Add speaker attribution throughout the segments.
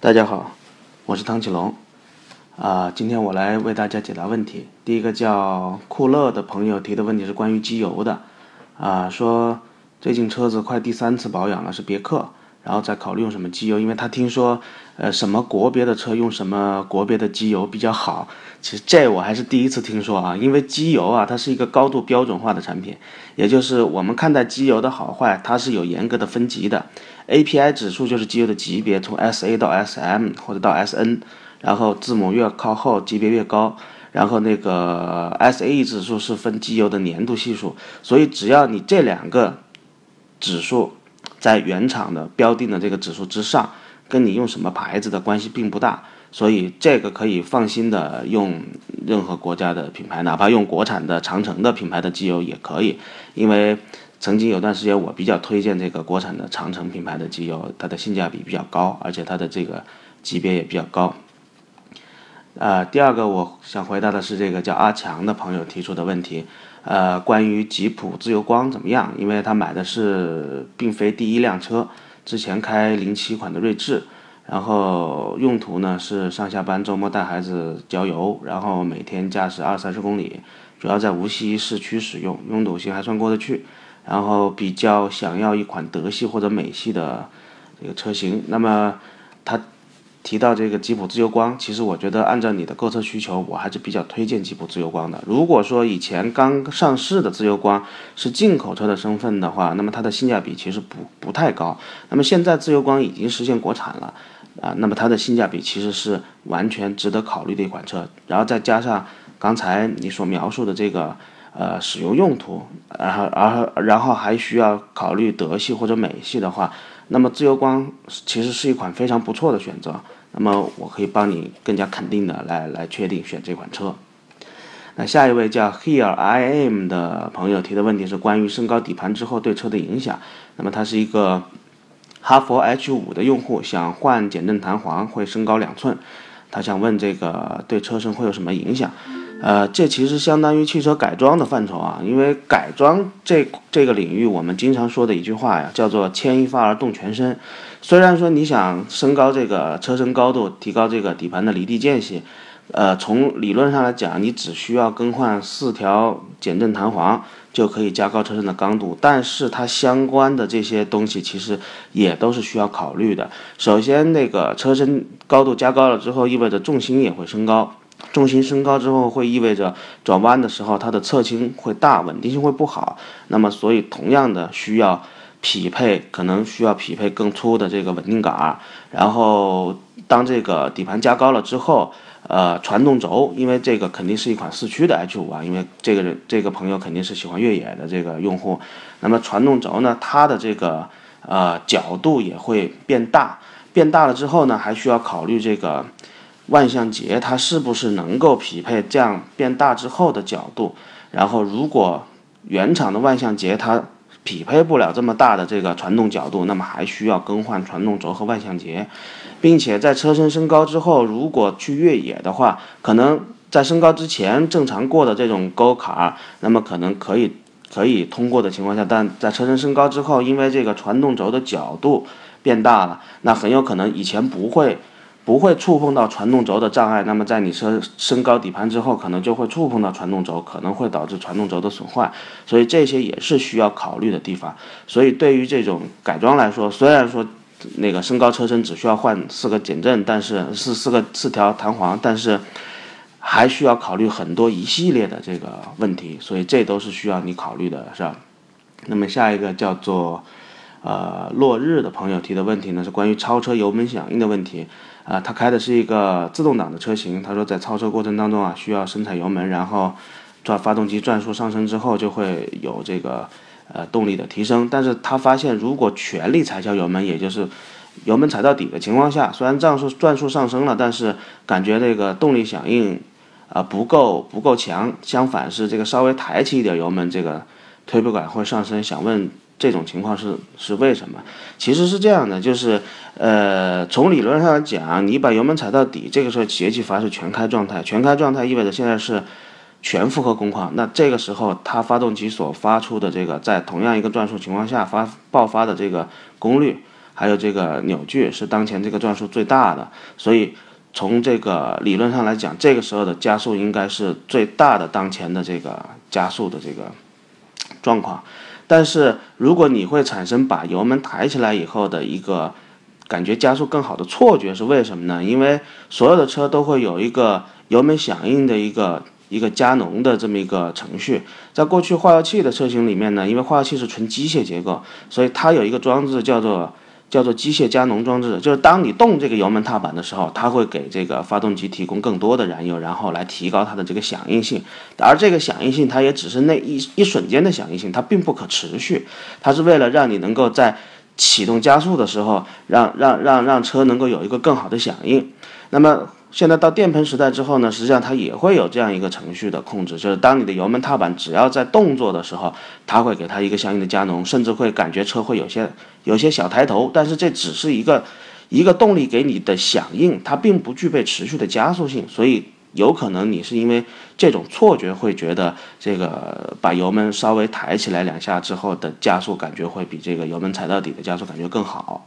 Speaker 1: 大家好，我是汤启龙，啊，今天我来为大家解答问题。第一个叫酷乐的朋友提的问题是关于机油的，啊，说最近车子快第三次保养了，是别克。然后再考虑用什么机油，因为他听说，呃，什么国别的车用什么国别的机油比较好。其实这我还是第一次听说啊，因为机油啊，它是一个高度标准化的产品，也就是我们看待机油的好坏，它是有严格的分级的。API 指数就是机油的级别，从 SA 到 SM 或者到 SN，然后字母越靠后级别越高。然后那个 SAE 指数是分机油的粘度系数，所以只要你这两个指数。在原厂的标定的这个指数之上，跟你用什么牌子的关系并不大，所以这个可以放心的用任何国家的品牌，哪怕用国产的长城的品牌的机油也可以。因为曾经有段时间我比较推荐这个国产的长城品牌的机油，它的性价比比较高，而且它的这个级别也比较高。呃，第二个我想回答的是这个叫阿强的朋友提出的问题。呃，关于吉普自由光怎么样？因为他买的是并非第一辆车，之前开零七款的锐志，然后用途呢是上下班、周末带孩子郊游，然后每天驾驶二三十公里，主要在无锡市区使用，拥堵性还算过得去。然后比较想要一款德系或者美系的这个车型，那么他。提到这个吉普自由光，其实我觉得按照你的购车需求，我还是比较推荐吉普自由光的。如果说以前刚上市的自由光是进口车的身份的话，那么它的性价比其实不不太高。那么现在自由光已经实现国产了，啊，那么它的性价比其实是完全值得考虑的一款车。然后再加上刚才你所描述的这个呃使用用途，然后而然后还需要考虑德系或者美系的话，那么自由光其实是一款非常不错的选择。那么我可以帮你更加肯定的来来确定选这款车。那下一位叫 Here I Am 的朋友提的问题是关于升高底盘之后对车的影响。那么他是一个哈佛 H 五的用户，想换减震弹簧会升高两寸，他想问这个对车身会有什么影响？呃，这其实相当于汽车改装的范畴啊，因为改装这这个领域，我们经常说的一句话呀，叫做牵一发而动全身。虽然说你想升高这个车身高度，提高这个底盘的离地间隙，呃，从理论上来讲，你只需要更换四条减震弹簧就可以加高车身的刚度，但是它相关的这些东西其实也都是需要考虑的。首先，那个车身高度加高了之后，意味着重心也会升高。重心升高之后，会意味着转弯的时候它的侧倾会大，稳定性会不好。那么，所以同样的需要匹配，可能需要匹配更粗的这个稳定杆。然后，当这个底盘加高了之后，呃，传动轴，因为这个肯定是一款四驱的 H 五啊，因为这个人这个朋友肯定是喜欢越野的这个用户。那么传动轴呢，它的这个呃角度也会变大，变大了之后呢，还需要考虑这个。万向节它是不是能够匹配这样变大之后的角度？然后如果原厂的万向节它匹配不了这么大的这个传动角度，那么还需要更换传动轴和万向节，并且在车身升高之后，如果去越野的话，可能在升高之前正常过的这种沟坎，那么可能可以可以通过的情况下，但在车身升高之后，因为这个传动轴的角度变大了，那很有可能以前不会。不会触碰到传动轴的障碍，那么在你车升高底盘之后，可能就会触碰到传动轴，可能会导致传动轴的损坏，所以这些也是需要考虑的地方。所以对于这种改装来说，虽然说那个升高车身只需要换四个减震，但是四四个四条弹簧，但是还需要考虑很多一系列的这个问题，所以这都是需要你考虑的，是吧？那么下一个叫做呃落日的朋友提的问题呢，是关于超车油门响应的问题。啊，他开的是一个自动挡的车型。他说，在超车过程当中啊，需要深踩油门，然后转发动机转速上升之后，就会有这个呃动力的提升。但是他发现，如果全力踩下油门，也就是油门踩到底的情况下，虽然转速转速上升了，但是感觉这个动力响应啊不够不够强。相反是这个稍微抬起一点油门，这个推背感会上升。想问。这种情况是是为什么？其实是这样的，就是，呃，从理论上讲，你把油门踩到底，这个时候节气阀是全开状态，全开状态意味着现在是全负荷工况。那这个时候，它发动机所发出的这个在同样一个转速情况下发爆发的这个功率，还有这个扭矩是当前这个转速最大的，所以从这个理论上来讲，这个时候的加速应该是最大的当前的这个加速的这个状况。但是如果你会产生把油门抬起来以后的一个感觉加速更好的错觉，是为什么呢？因为所有的车都会有一个油门响应的一个一个加浓的这么一个程序。在过去化油器的车型里面呢，因为化油器是纯机械结构，所以它有一个装置叫做。叫做机械加浓装置，就是当你动这个油门踏板的时候，它会给这个发动机提供更多的燃油，然后来提高它的这个响应性。而这个响应性，它也只是那一一瞬间的响应性，它并不可持续。它是为了让你能够在启动加速的时候，让让让让车能够有一个更好的响应。那么。现在到电喷时代之后呢，实际上它也会有这样一个程序的控制，就是当你的油门踏板只要在动作的时候，它会给它一个相应的加浓，甚至会感觉车会有些有些小抬头，但是这只是一个一个动力给你的响应，它并不具备持续的加速性，所以有可能你是因为这种错觉会觉得这个把油门稍微抬起来两下之后的加速感觉会比这个油门踩到底的加速感觉更好。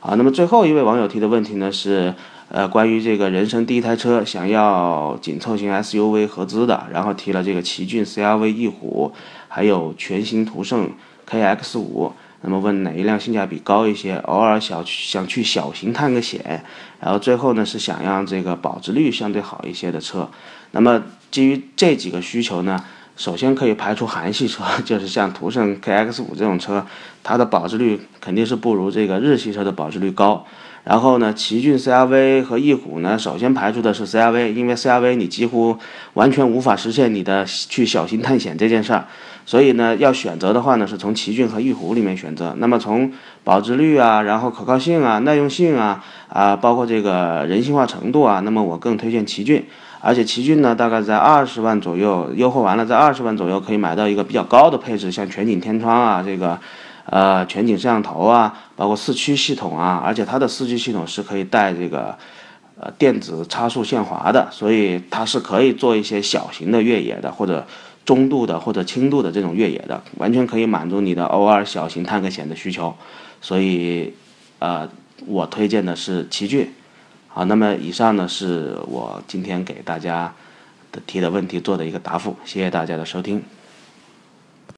Speaker 1: 好，那么最后一位网友提的问题呢是。呃，关于这个人生第一台车，想要紧凑型 SUV 合资的，然后提了这个奇骏 CRV、翼虎，还有全新途胜 KX 五，那么问哪一辆性价比高一些？偶尔想去想去小型探个险，然后最后呢是想让这个保值率相对好一些的车。那么基于这几个需求呢，首先可以排除韩系车，就是像途胜 KX 五这种车，它的保值率肯定是不如这个日系车的保值率高。然后呢，奇骏 CRV 和翼虎呢，首先排除的是 CRV，因为 CRV 你几乎完全无法实现你的去小型探险这件事儿，所以呢，要选择的话呢，是从奇骏和翼虎里面选择。那么从保值率啊，然后可靠性啊，耐用性啊，啊，包括这个人性化程度啊，那么我更推荐奇骏。而且奇骏呢，大概在二十万左右，优惠完了在二十万左右可以买到一个比较高的配置，像全景天窗啊，这个。呃，全景摄像头啊，包括四驱系统啊，而且它的四驱系统是可以带这个呃电子差速限滑的，所以它是可以做一些小型的越野的，或者中度的或者轻度的这种越野的，完全可以满足你的偶尔小型探个险的需求。所以，呃，我推荐的是奇骏。好，那么以上呢是我今天给大家的提的问题做的一个答复，谢谢大家的收听。